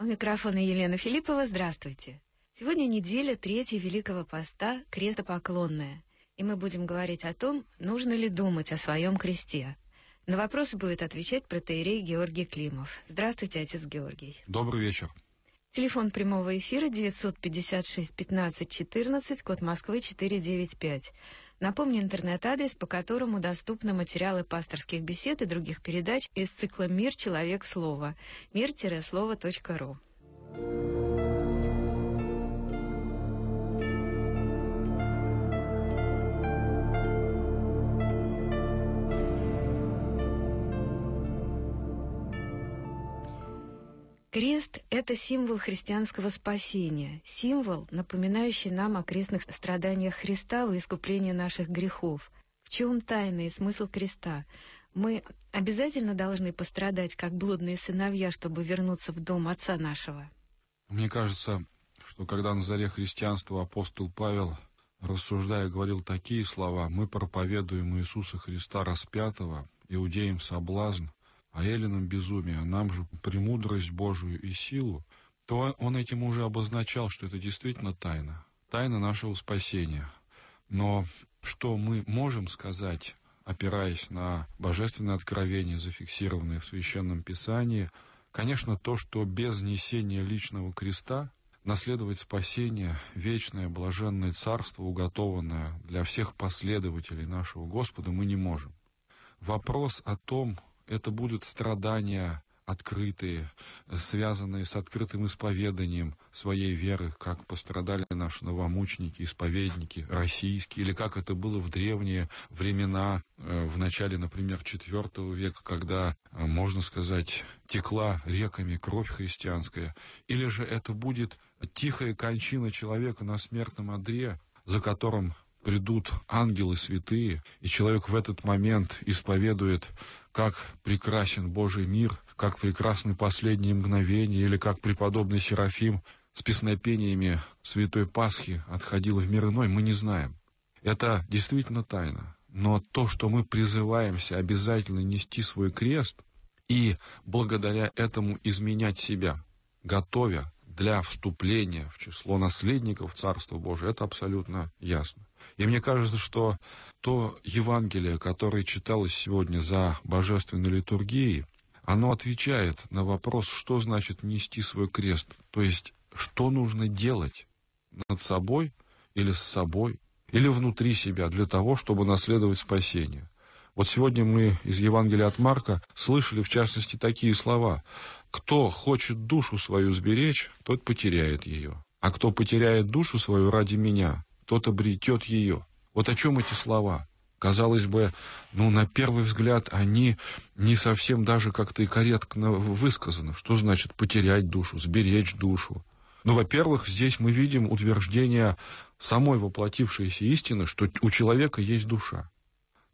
У микрофона Елена Филиппова. Здравствуйте. Сегодня неделя третьей Великого Поста «Крестопоклонная». И мы будем говорить о том, нужно ли думать о своем кресте. На вопросы будет отвечать протеерей Георгий Климов. Здравствуйте, отец Георгий. Добрый вечер. Телефон прямого эфира 956 15 14, код Москвы 495. Напомню интернет-адрес, по которому доступны материалы пасторских бесед и других передач из цикла «Мир. Человек. Слово» мир-слово.ру. Крест — это символ христианского спасения, символ, напоминающий нам о крестных страданиях Христа во искупление наших грехов. В чем тайна и смысл креста? Мы обязательно должны пострадать, как блудные сыновья, чтобы вернуться в дом Отца нашего. Мне кажется, что когда на заре христианства апостол Павел, рассуждая, говорил такие слова, «Мы проповедуем Иисуса Христа распятого, иудеям соблазн, а эллинам безумие, а нам же премудрость Божию и силу, то он этим уже обозначал, что это действительно тайна, тайна нашего спасения. Но что мы можем сказать, опираясь на божественное откровение, зафиксированное в Священном Писании, конечно, то, что без несения личного креста наследовать спасение, вечное, блаженное царство, уготованное для всех последователей нашего Господа, мы не можем. Вопрос о том, это будут страдания открытые, связанные с открытым исповеданием своей веры, как пострадали наши новомученики, исповедники российские, или как это было в древние времена, э, в начале, например, IV века, когда, э, можно сказать, текла реками кровь христианская, или же это будет тихая кончина человека на смертном одре, за которым придут ангелы святые, и человек в этот момент исповедует, как прекрасен Божий мир, как прекрасны последние мгновения, или как преподобный Серафим с песнопениями Святой Пасхи отходил в мир иной, мы не знаем. Это действительно тайна. Но то, что мы призываемся обязательно нести свой крест и благодаря этому изменять себя, готовя для вступления в число наследников Царства Божия, это абсолютно ясно. И мне кажется, что то Евангелие, которое читалось сегодня за божественной литургией, оно отвечает на вопрос, что значит нести свой крест. То есть, что нужно делать над собой или с собой, или внутри себя для того, чтобы наследовать спасение. Вот сегодня мы из Евангелия от Марка слышали, в частности, такие слова. «Кто хочет душу свою сберечь, тот потеряет ее. А кто потеряет душу свою ради меня, тот обретет ее. Вот о чем эти слова? Казалось бы, ну, на первый взгляд, они не совсем даже как-то и корректно высказаны. Что значит потерять душу, сберечь душу? Ну, во-первых, здесь мы видим утверждение самой воплотившейся истины, что у человека есть душа.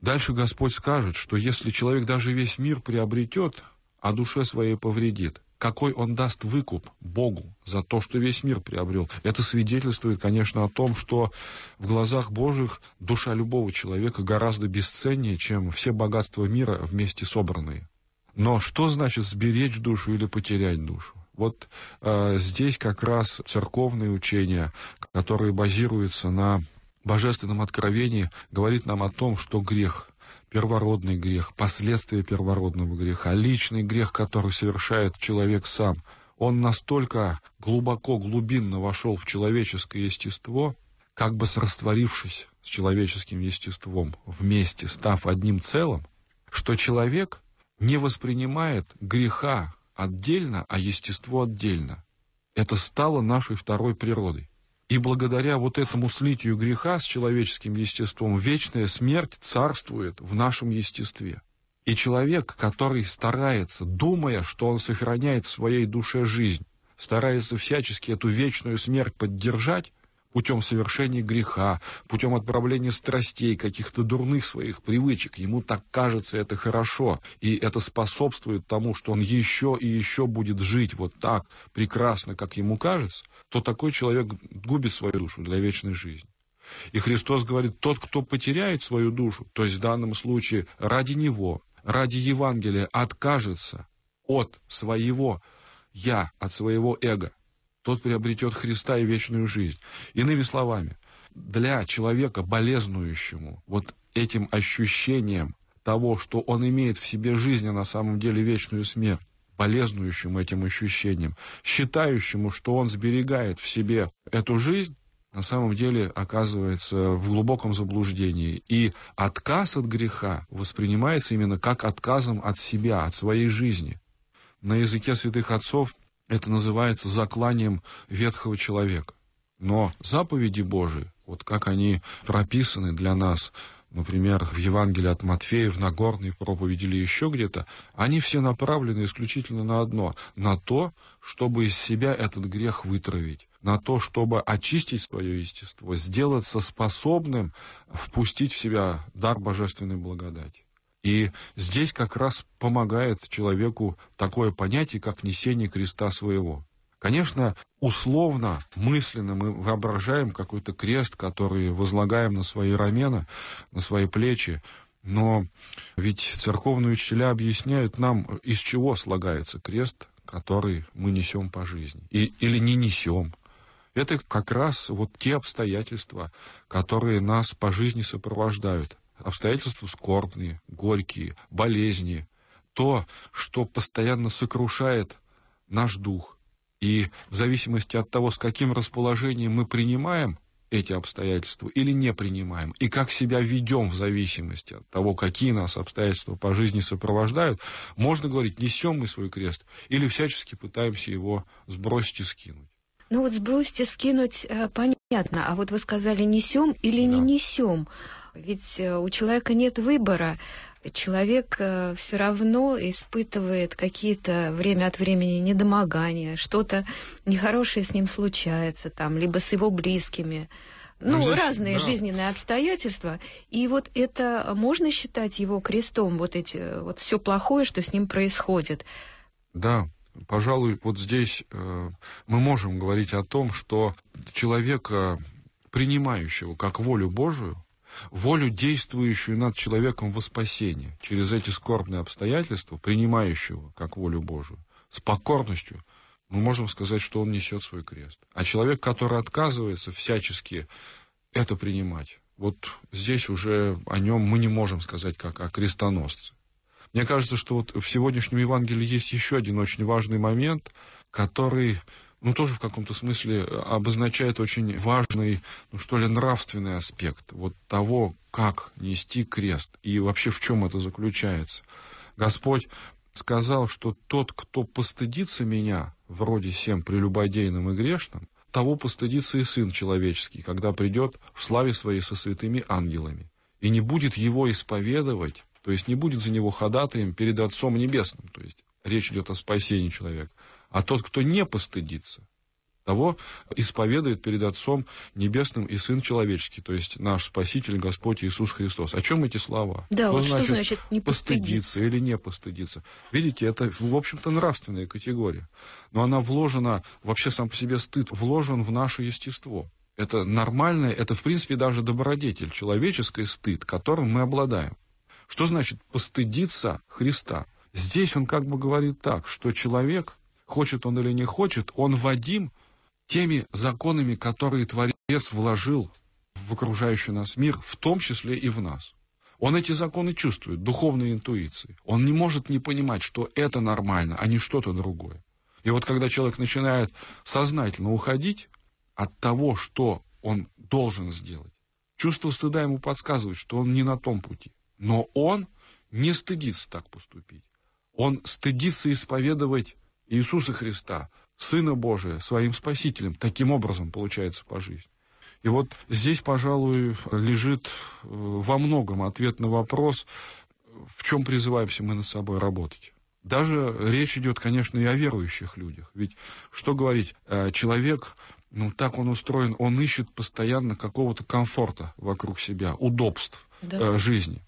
Дальше Господь скажет, что если человек даже весь мир приобретет, а душе своей повредит, какой он даст выкуп Богу за то, что весь мир приобрел. Это свидетельствует, конечно, о том, что в глазах Божьих душа любого человека гораздо бесценнее, чем все богатства мира вместе собранные. Но что значит сберечь душу или потерять душу? Вот э, здесь как раз церковные учения, которые базируются на божественном откровении, говорит нам о том, что грех первородный грех, последствия первородного греха, личный грех, который совершает человек сам, он настолько глубоко, глубинно вошел в человеческое естество, как бы срастворившись с человеческим естеством, вместе став одним целым, что человек не воспринимает греха отдельно, а естество отдельно. Это стало нашей второй природой. И благодаря вот этому слитию греха с человеческим естеством вечная смерть царствует в нашем естестве. И человек, который старается, думая, что он сохраняет в своей душе жизнь, старается всячески эту вечную смерть поддержать, путем совершения греха, путем отправления страстей, каких-то дурных своих привычек. Ему так кажется это хорошо, и это способствует тому, что он еще и еще будет жить вот так прекрасно, как ему кажется, то такой человек губит свою душу для вечной жизни. И Христос говорит, тот, кто потеряет свою душу, то есть в данном случае ради Него, ради Евангелия откажется от своего «я» от своего эго, тот приобретет Христа и вечную жизнь. Иными словами, для человека, болезнующему вот этим ощущением того, что он имеет в себе жизнь, а на самом деле вечную смерть, болезнующему этим ощущением, считающему, что он сберегает в себе эту жизнь, на самом деле оказывается в глубоком заблуждении. И отказ от греха воспринимается именно как отказом от себя, от своей жизни. На языке святых отцов это называется закланием ветхого человека. Но заповеди Божии, вот как они прописаны для нас например, в Евангелии от Матфея, в Нагорной проповеди или еще где-то, они все направлены исключительно на одно, на то, чтобы из себя этот грех вытравить, на то, чтобы очистить свое естество, сделаться способным впустить в себя дар божественной благодати. И здесь как раз помогает человеку такое понятие, как несение креста своего. Конечно, условно, мысленно мы воображаем какой-то крест, который возлагаем на свои рамена, на свои плечи, но ведь церковные учителя объясняют нам, из чего слагается крест, который мы несем по жизни, и, или не несем. Это как раз вот те обстоятельства, которые нас по жизни сопровождают. Обстоятельства скорбные, горькие, болезни. То, что постоянно сокрушает наш дух, и в зависимости от того, с каким расположением мы принимаем эти обстоятельства или не принимаем, и как себя ведем в зависимости от того, какие нас обстоятельства по жизни сопровождают, можно говорить, несем мы свой крест или всячески пытаемся его сбросить и скинуть. Ну вот сбросить и скинуть э, понятно, а вот вы сказали несем или да. не несем. Ведь э, у человека нет выбора человек э, все равно испытывает какие-то время от времени недомогания, что-то нехорошее с ним случается, там, либо с его близкими. Ну, здесь, разные да. жизненные обстоятельства. И вот это можно считать его крестом, вот эти, вот все плохое, что с ним происходит. Да, пожалуй, вот здесь э, мы можем говорить о том, что человека, принимающего как волю Божию, волю, действующую над человеком во спасение, через эти скорбные обстоятельства, принимающего как волю Божию, с покорностью, мы можем сказать, что он несет свой крест. А человек, который отказывается всячески это принимать, вот здесь уже о нем мы не можем сказать как о крестоносце. Мне кажется, что вот в сегодняшнем Евангелии есть еще один очень важный момент, который ну, тоже в каком-то смысле э, обозначает очень важный, ну, что ли, нравственный аспект вот того, как нести крест и вообще в чем это заключается. Господь сказал, что тот, кто постыдится меня, вроде всем прелюбодейным и грешным, того постыдится и Сын Человеческий, когда придет в славе Своей со святыми ангелами, и не будет его исповедовать, то есть не будет за него ходатаем перед Отцом Небесным, то есть речь идет о спасении человека. А тот, кто не постыдится, того исповедует перед Отцом Небесным и Сын Человеческий, то есть наш Спаситель Господь Иисус Христос. О чем эти слова? Да, что, вот значит, что значит не постыдиться? постыдиться или не постыдиться? Видите, это, в общем-то, нравственная категория. Но она вложена, вообще сам по себе стыд, вложен в наше естество. Это нормальное, это, в принципе, даже добродетель, человеческий стыд, которым мы обладаем. Что значит постыдиться Христа? Здесь он как бы говорит так, что человек хочет он или не хочет, он вадим теми законами, которые Творец вложил в окружающий нас мир, в том числе и в нас. Он эти законы чувствует, духовной интуицией. Он не может не понимать, что это нормально, а не что-то другое. И вот когда человек начинает сознательно уходить от того, что он должен сделать, чувство стыда ему подсказывает, что он не на том пути. Но он не стыдится так поступить. Он стыдится исповедовать Иисуса Христа, Сына Божия, своим Спасителем. Таким образом получается по жизни. И вот здесь, пожалуй, лежит э, во многом ответ на вопрос, в чем призываемся мы над собой работать. Даже речь идет, конечно, и о верующих людях. Ведь что говорить, э, человек, ну так он устроен, он ищет постоянно какого-то комфорта вокруг себя, удобств да. Э, жизни.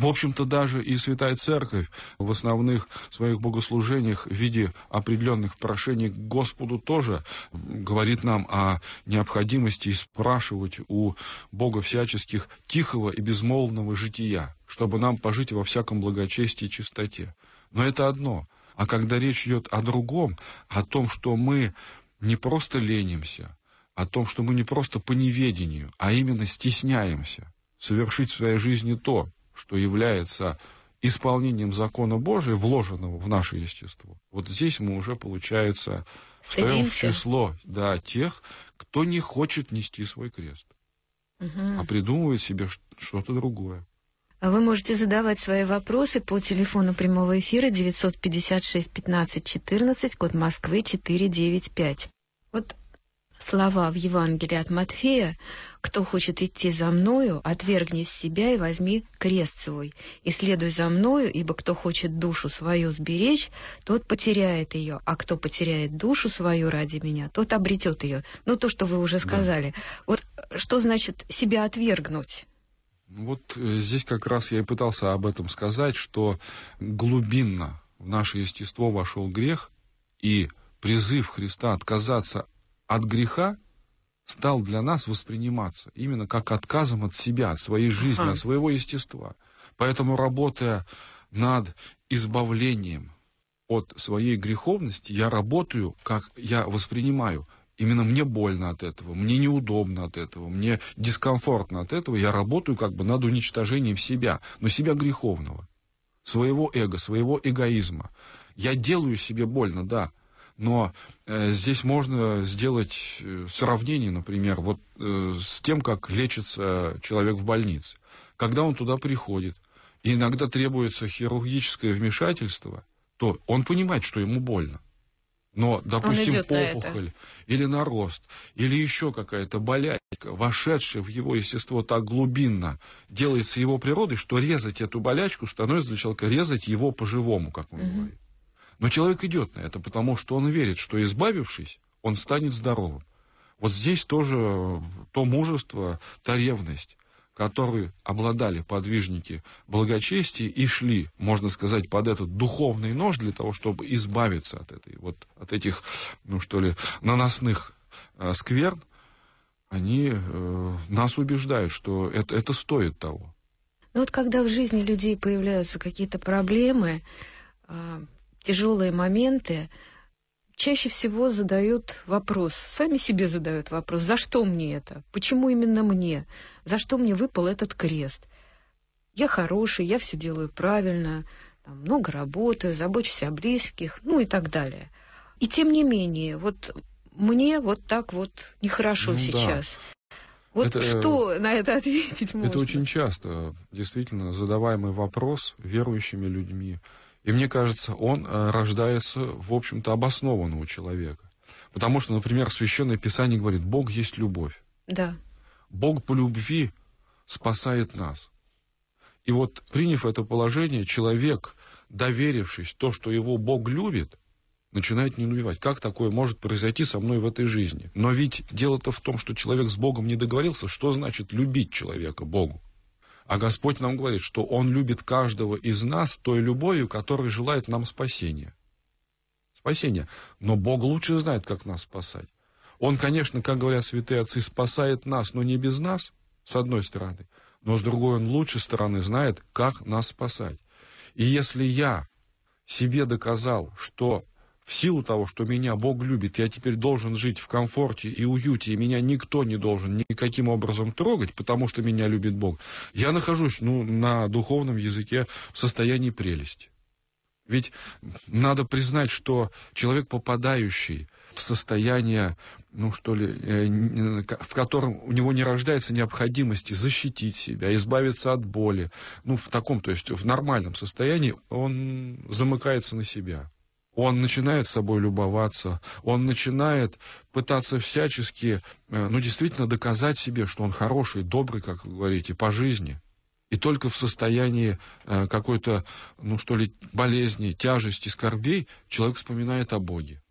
В общем-то, даже и Святая Церковь в основных своих богослужениях в виде определенных прошений к Господу тоже говорит нам о необходимости спрашивать у Бога всяческих тихого и безмолвного жития, чтобы нам пожить во всяком благочестии и чистоте. Но это одно. А когда речь идет о другом, о том, что мы не просто ленимся, о том, что мы не просто по неведению, а именно стесняемся совершить в своей жизни то, что является исполнением закона Божия, вложенного в наше естество. Вот здесь мы уже, получается, встаем в число да, тех, кто не хочет нести свой крест, угу. а придумывает себе что-то другое. А вы можете задавать свои вопросы по телефону прямого эфира 956 15 14, код Москвы 495. Слова в Евангелии от Матфея «Кто хочет идти за мною, отвергни себя и возьми крест свой, и следуй за мною, ибо кто хочет душу свою сберечь, тот потеряет ее, а кто потеряет душу свою ради меня, тот обретет ее». Ну, то, что вы уже сказали. Да. Вот что значит себя отвергнуть? Вот э, здесь как раз я и пытался об этом сказать, что глубинно в наше естество вошел грех, и призыв Христа отказаться от греха стал для нас восприниматься именно как отказом от себя, от своей жизни, ага. от своего естества. Поэтому, работая над избавлением от своей греховности, я работаю, как я воспринимаю – Именно мне больно от этого, мне неудобно от этого, мне дискомфортно от этого. Я работаю как бы над уничтожением себя, но себя греховного, своего эго, своего эгоизма. Я делаю себе больно, да, но э, здесь можно сделать э, сравнение, например, вот э, с тем, как лечится человек в больнице. Когда он туда приходит, и иногда требуется хирургическое вмешательство, то он понимает, что ему больно. Но, допустим, опухоль на или нарост, или еще какая-то болячка, вошедшая в его естество так глубинно, делается его природой, что резать эту болячку становится для человека резать его по-живому, как он угу. говорит. Но человек идет на это, потому что он верит, что избавившись, он станет здоровым. Вот здесь тоже то мужество, та ревность, которые обладали подвижники благочестия и шли, можно сказать, под этот духовный нож для того, чтобы избавиться от этой вот от этих, ну что ли, наносных э, скверн, они э, нас убеждают, что это, это стоит того. Ну вот когда в жизни людей появляются какие-то проблемы, э, тяжелые моменты, чаще всего задают вопрос, сами себе задают вопрос, за что мне это? Почему именно мне? За что мне выпал этот крест? Я хороший, я все делаю правильно, там, много работаю, забочусь о близких, ну и так далее. И тем не менее, вот мне вот так вот нехорошо ну, сейчас. Да. Вот это, что на это ответить можно? Это очень часто действительно задаваемый вопрос верующими людьми. И мне кажется, он э, рождается, в общем-то, обоснованного человека. Потому что, например, Священное Писание говорит, Бог есть любовь. Да. Бог по любви спасает нас. И вот, приняв это положение, человек, доверившись то, что его Бог любит, начинает не убивать. Как такое может произойти со мной в этой жизни? Но ведь дело-то в том, что человек с Богом не договорился. Что значит любить человека Богу? А Господь нам говорит, что Он любит каждого из нас той любовью, которая желает нам спасения. Спасения. Но Бог лучше знает, как нас спасать. Он, конечно, как говорят святые отцы, спасает нас, но не без нас, с одной стороны. Но с другой, Он лучше стороны знает, как нас спасать. И если я себе доказал, что в силу того, что меня Бог любит, я теперь должен жить в комфорте и уюте, и меня никто не должен никаким образом трогать, потому что меня любит Бог, я нахожусь ну, на духовном языке в состоянии прелести. Ведь надо признать, что человек, попадающий в состояние, ну что ли, э, в котором у него не рождается необходимости защитить себя, избавиться от боли, ну в таком, то есть в нормальном состоянии, он замыкается на себя он начинает собой любоваться, он начинает пытаться всячески, э, ну, действительно доказать себе, что он хороший, добрый, как вы говорите, по жизни. И только в состоянии э, какой-то, ну, что ли, болезни, тяжести, скорбей человек вспоминает о Боге.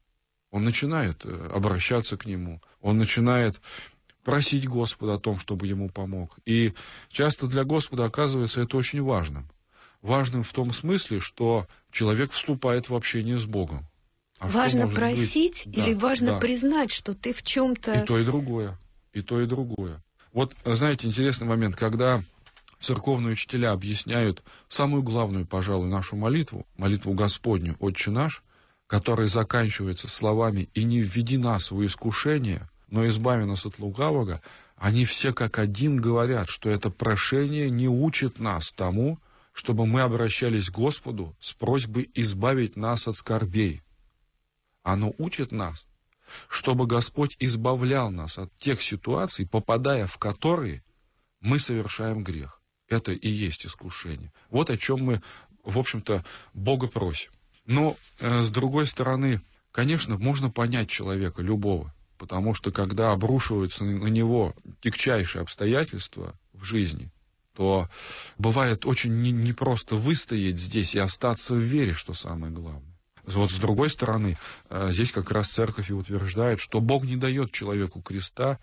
Он начинает э, обращаться к Нему, он начинает просить Господа о том, чтобы ему помог. И часто для Господа оказывается это очень важным важным в том смысле, что человек вступает в общение с Богом. А важно просить быть? или да, важно да. признать, что ты в чем-то... И то, и другое. И то, и другое. Вот, знаете, интересный момент, когда церковные учителя объясняют самую главную, пожалуй, нашу молитву, молитву Господню, Отче наш, которая заканчивается словами «И не введи нас в искушение, но избави нас от лукавого», они все как один говорят, что это прошение не учит нас тому, чтобы мы обращались к Господу с просьбой избавить нас от скорбей. Оно учит нас, чтобы Господь избавлял нас от тех ситуаций, попадая в которые мы совершаем грех. Это и есть искушение. Вот о чем мы, в общем-то, Бога просим. Но, э, с другой стороны, конечно, можно понять человека, любого, потому что когда обрушиваются на него тягчайшие обстоятельства в жизни, то бывает очень непросто не выстоять здесь и остаться в вере, что самое главное. Вот с другой стороны, э, здесь как раз церковь и утверждает, что Бог не дает человеку креста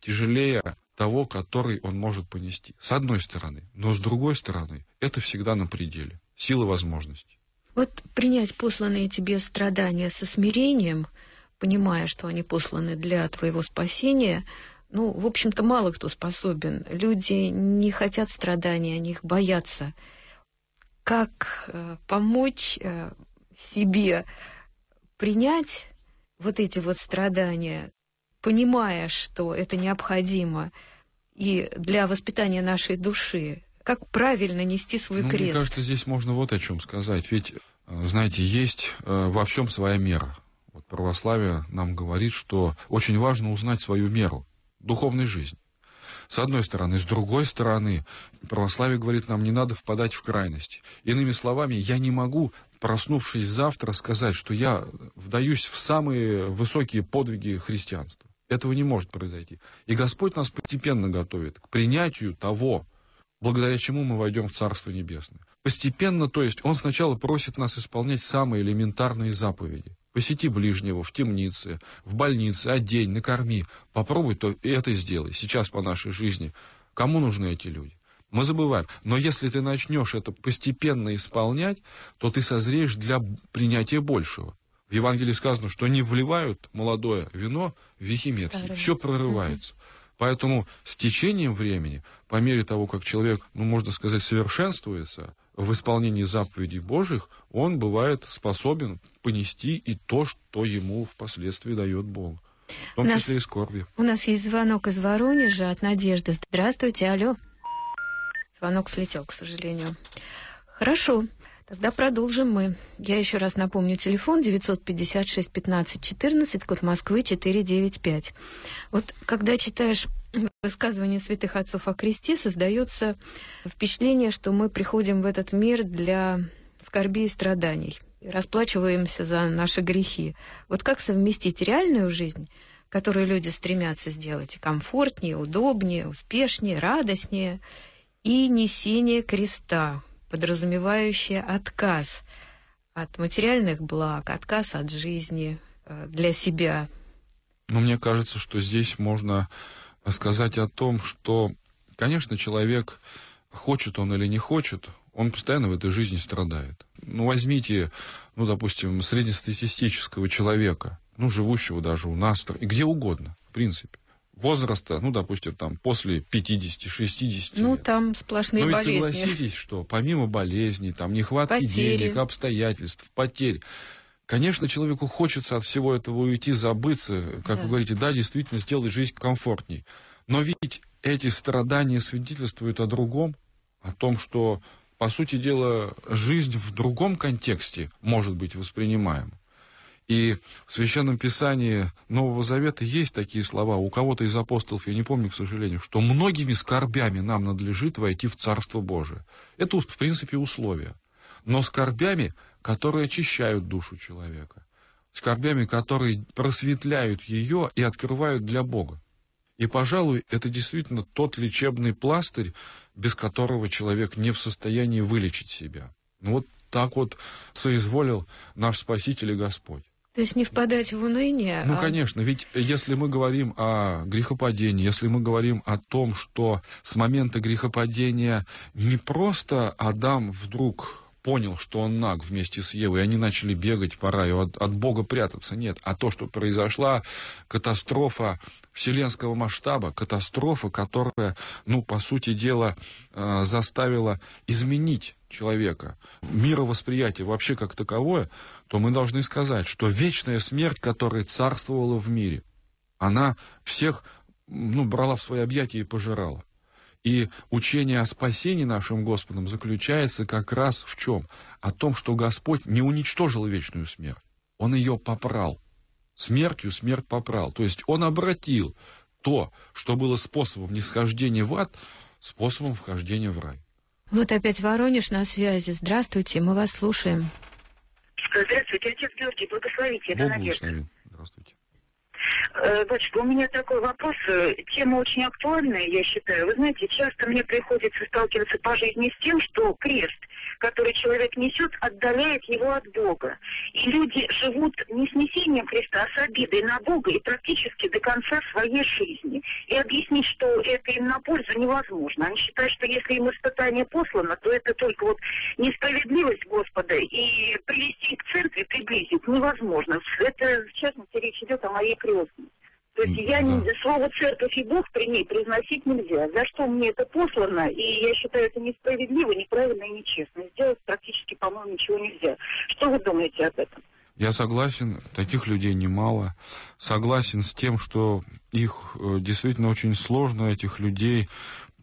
тяжелее того, который он может понести. С одной стороны. Но с другой стороны, это всегда на пределе. Силы возможностей. Вот принять посланные тебе страдания со смирением, понимая, что они посланы для твоего спасения, ну, в общем-то, мало кто способен. Люди не хотят страданий, они их боятся. Как э, помочь э, себе принять вот эти вот страдания, понимая, что это необходимо и для воспитания нашей души, как правильно нести свой ну, крест? Мне кажется, здесь можно вот о чем сказать. Ведь, э, знаете, есть э, во всем своя мера. Вот православие нам говорит, что очень важно узнать свою меру духовной жизни. С одной стороны. С другой стороны, православие говорит нам, не надо впадать в крайность. Иными словами, я не могу, проснувшись завтра, сказать, что я вдаюсь в самые высокие подвиги христианства. Этого не может произойти. И Господь нас постепенно готовит к принятию того, благодаря чему мы войдем в Царство Небесное. Постепенно, то есть, Он сначала просит нас исполнять самые элементарные заповеди. Посети ближнего в темнице, в больнице, одень, накорми. Попробуй то и это сделай. Сейчас по нашей жизни. Кому нужны эти люди? Мы забываем. Но если ты начнешь это постепенно исполнять, то ты созреешь для принятия большего. В Евангелии сказано, что не вливают молодое вино в вихимет. Все прорывается. Поэтому с течением времени, по мере того, как человек, ну, можно сказать, совершенствуется, в исполнении заповедей Божьих, он бывает способен понести и то, что ему впоследствии дает Бог. В том нас, числе и скорби. У нас есть звонок из Воронежа от Надежды. Здравствуйте, алло. Звонок слетел, к сожалению. Хорошо, тогда продолжим мы. Я еще раз напомню, телефон 956 15 14, код Москвы 495. Вот когда читаешь высказывание святых отцов о кресте создается впечатление, что мы приходим в этот мир для скорби и страданий, расплачиваемся за наши грехи. Вот как совместить реальную жизнь, которую люди стремятся сделать комфортнее, удобнее, успешнее, радостнее, и несение креста, подразумевающее отказ от материальных благ, отказ от жизни э, для себя. Но мне кажется, что здесь можно сказать о том, что, конечно, человек, хочет он или не хочет, он постоянно в этой жизни страдает. Ну, возьмите, ну, допустим, среднестатистического человека, ну, живущего даже у нас, и где угодно, в принципе. Возраста, ну, допустим, там, после 50-60 Ну, лет. там сплошные Но ведь болезни. согласитесь, что помимо болезней, там, нехватки потери. денег, обстоятельств, потерь, Конечно, человеку хочется от всего этого уйти, забыться, как да. вы говорите, да, действительно сделать жизнь комфортней. Но ведь эти страдания свидетельствуют о другом, о том, что, по сути дела, жизнь в другом контексте может быть воспринимаема. И в Священном Писании Нового Завета есть такие слова, у кого-то из апостолов, я не помню, к сожалению, что многими скорбями нам надлежит войти в Царство Божие. Это, в принципе, условие. Но скорбями которые очищают душу человека, скорбями, которые просветляют ее и открывают для Бога. И, пожалуй, это действительно тот лечебный пластырь, без которого человек не в состоянии вылечить себя. Ну вот так вот соизволил наш Спаситель и Господь. То есть не впадать в уныние? Ну, а... конечно, ведь если мы говорим о грехопадении, если мы говорим о том, что с момента грехопадения не просто Адам вдруг понял, что он наг вместе с Евой, и они начали бегать по раю, от, от Бога прятаться. Нет, а то, что произошла катастрофа вселенского масштаба, катастрофа, которая, ну, по сути дела, э, заставила изменить человека, мировосприятие вообще как таковое, то мы должны сказать, что вечная смерть, которая царствовала в мире, она всех ну, брала в свои объятия и пожирала. И учение о спасении нашим Господом заключается как раз в чем? О том, что Господь не уничтожил вечную смерть. Он ее попрал. Смертью смерть попрал. То есть он обратил то, что было способом нисхождения в ад, способом вхождения в рай. Вот опять Воронеж на связи. Здравствуйте, мы вас слушаем. Здравствуйте, отец Георгий, благословите, это Бог Надежда. Здравствуйте. Э, Батюшка, у меня такой вопрос. Э, тема очень актуальная, я считаю. Вы знаете, часто мне приходится сталкиваться по жизни с тем, что крест, который человек несет, отдаляет его от Бога. И люди живут не с несением креста, а с обидой на Бога и практически до конца своей жизни. И объяснить, что это им на пользу, невозможно. Они считают, что если им испытание послано, то это только вот несправедливость Господа и привести к церкви, приблизить невозможно. Это, в частности, речь идет о моей крестной. То есть я не, слово церковь и Бог при ней произносить нельзя. За что мне это послано, и я считаю это несправедливо, неправильно и нечестно. Сделать практически, по-моему, ничего нельзя. Что вы думаете об этом? Я согласен, таких людей немало. Согласен с тем, что их э, действительно очень сложно, этих людей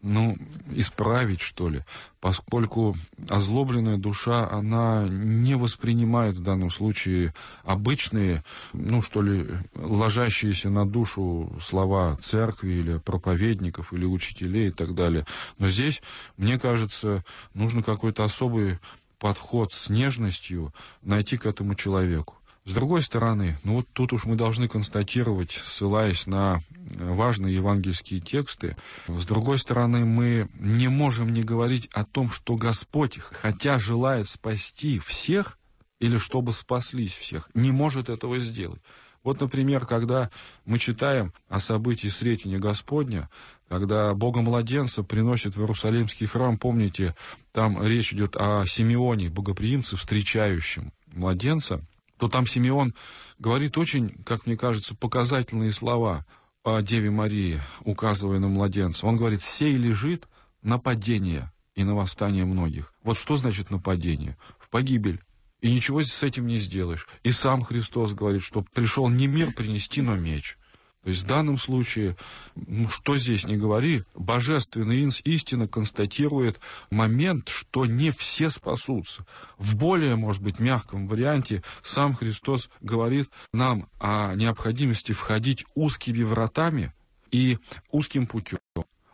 ну, исправить, что ли, поскольку озлобленная душа, она не воспринимает в данном случае обычные, ну, что ли, ложащиеся на душу слова церкви или проповедников, или учителей и так далее. Но здесь, мне кажется, нужно какой-то особый подход с нежностью найти к этому человеку. С другой стороны, ну вот тут уж мы должны констатировать, ссылаясь на важные евангельские тексты, с другой стороны, мы не можем не говорить о том, что Господь, хотя желает спасти всех, или чтобы спаслись всех, не может этого сделать. Вот, например, когда мы читаем о событии Сретения Господня, когда Бога младенца приносит в Иерусалимский храм, помните, там речь идет о Симеоне, богоприимце, встречающем младенца, то там Симеон говорит очень, как мне кажется, показательные слова о Деве Марии, указывая на младенца. Он говорит, «Сей лежит нападение и на восстание многих». Вот что значит нападение? В погибель. И ничего с этим не сделаешь. И сам Христос говорит, что пришел не мир принести, но меч – то есть в данном случае, ну что здесь не говори, божественная истина констатирует момент, что не все спасутся. В более, может быть, мягком варианте сам Христос говорит нам о необходимости входить узкими вратами и узким путем.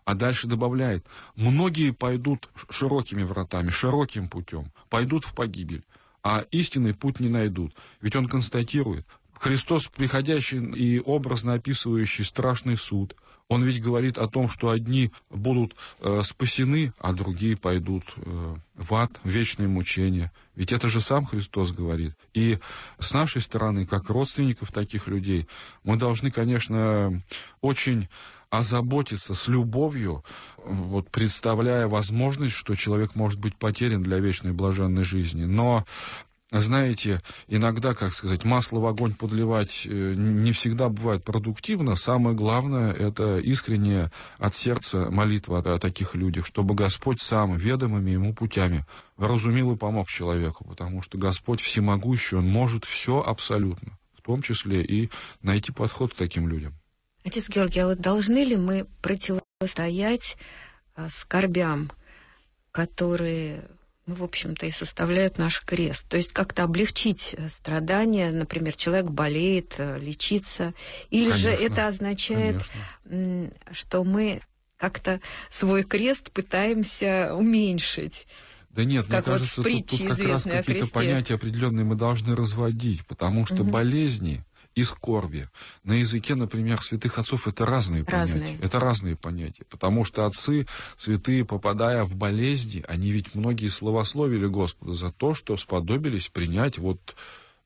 А дальше добавляет, многие пойдут широкими вратами, широким путем, пойдут в погибель а истинный путь не найдут. Ведь он констатирует, Христос, приходящий и образно описывающий страшный суд, он ведь говорит о том, что одни будут э, спасены, а другие пойдут э, в ад, в вечное мучение. Ведь это же сам Христос говорит. И с нашей стороны, как родственников таких людей, мы должны, конечно, очень озаботиться с любовью, вот представляя возможность, что человек может быть потерян для вечной блаженной жизни. Но знаете, иногда, как сказать, масло в огонь подливать э, не всегда бывает продуктивно. Самое главное – это искренняя от сердца молитва о таких людях, чтобы Господь сам ведомыми ему путями разумел и помог человеку, потому что Господь всемогущий, Он может все абсолютно, в том числе и найти подход к таким людям. Отец Георгий, а вот должны ли мы противостоять э, скорбям, которые ну, в общем-то, и составляют наш крест. То есть как-то облегчить э, страдания, например, человек болеет, э, лечиться, или конечно, же это означает, конечно. что мы как-то свой крест пытаемся уменьшить. Да нет, как мне вот кажется, тут, тут как раз какие-то понятия определенные мы должны разводить, потому что угу. болезни и скорби. На языке, например, святых отцов это разные, разные понятия. Это разные понятия. Потому что отцы святые, попадая в болезни, они ведь многие словословили Господа за то, что сподобились принять вот,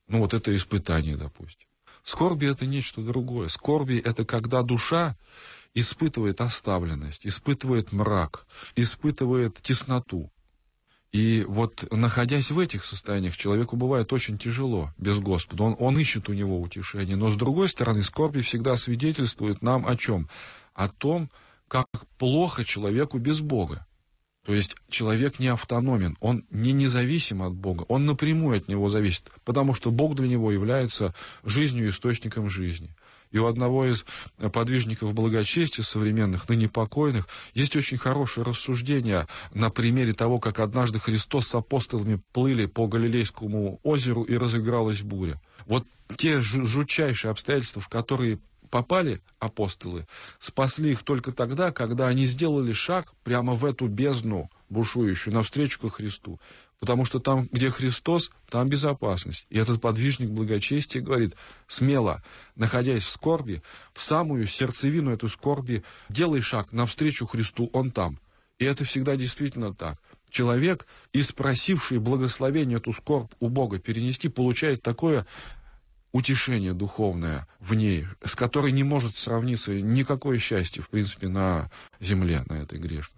ну, вот это испытание, допустим. Скорби это нечто другое. Скорби это когда душа испытывает оставленность, испытывает мрак, испытывает тесноту. И вот находясь в этих состояниях, человеку бывает очень тяжело без Господа. Он, он ищет у него утешение. Но с другой стороны, скорби всегда свидетельствует нам о чем? О том, как плохо человеку без Бога. То есть человек не автономен, он не независим от Бога, он напрямую от него зависит, потому что Бог для него является жизнью, источником жизни. И у одного из подвижников благочестия современных, ныне покойных, есть очень хорошее рассуждение на примере того, как однажды Христос с апостолами плыли по Галилейскому озеру и разыгралась буря. Вот те жутчайшие обстоятельства, в которые попали апостолы, спасли их только тогда, когда они сделали шаг прямо в эту бездну бушующую, навстречу ко Христу. Потому что там, где Христос, там безопасность. И этот подвижник благочестия говорит, смело, находясь в скорби, в самую сердцевину этой скорби, делай шаг навстречу Христу, Он там. И это всегда действительно так. Человек, испросивший благословение эту скорбь у Бога перенести, получает такое утешение духовное в ней, с которой не может сравниться никакое счастье, в принципе, на земле, на этой грешной.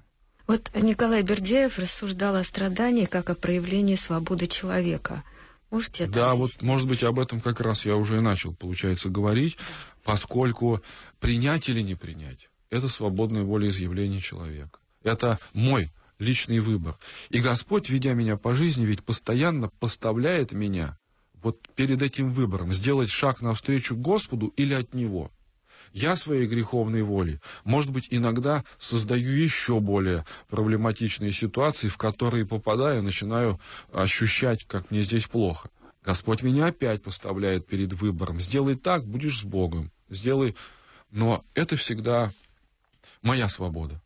Вот Николай Бердяев рассуждал о страдании как о проявлении свободы человека. Можете это Да, объяснить? вот, может быть, об этом как раз я уже и начал, получается, говорить, поскольку принять или не принять – это свободное волеизъявление человека. Это мой личный выбор. И Господь, ведя меня по жизни, ведь постоянно поставляет меня вот перед этим выбором, сделать шаг навстречу Господу или от Него. Я своей греховной волей, может быть, иногда создаю еще более проблематичные ситуации, в которые, попадая, начинаю ощущать, как мне здесь плохо. Господь меня опять поставляет перед выбором. Сделай так, будешь с Богом. Сделай... Но это всегда моя свобода.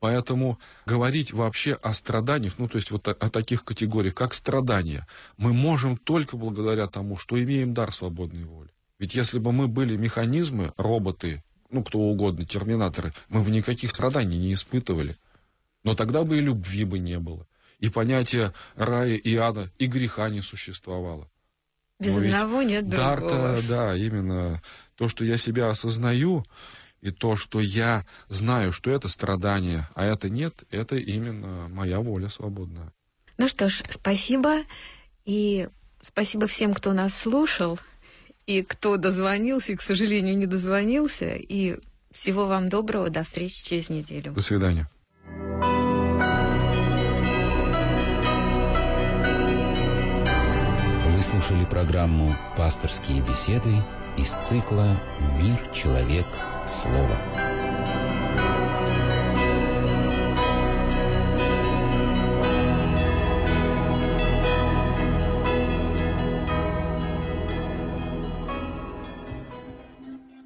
Поэтому говорить вообще о страданиях, ну, то есть вот о, о таких категориях, как страдания, мы можем только благодаря тому, что имеем дар свободной воли. Ведь если бы мы были механизмы, роботы, ну, кто угодно, терминаторы, мы бы никаких страданий не испытывали. Но тогда бы и любви бы не было. И понятие рая и ада, и греха не существовало. Без Но одного нет другого. Дар-то, да, именно то, что я себя осознаю, и то, что я знаю, что это страдание, а это нет, это именно моя воля свободная. Ну что ж, спасибо. И спасибо всем, кто нас слушал, и кто дозвонился, и, к сожалению, не дозвонился. И всего вам доброго. До встречи через неделю. До свидания. Вы слушали программу «Пасторские беседы» из цикла «Мир, человек, слово».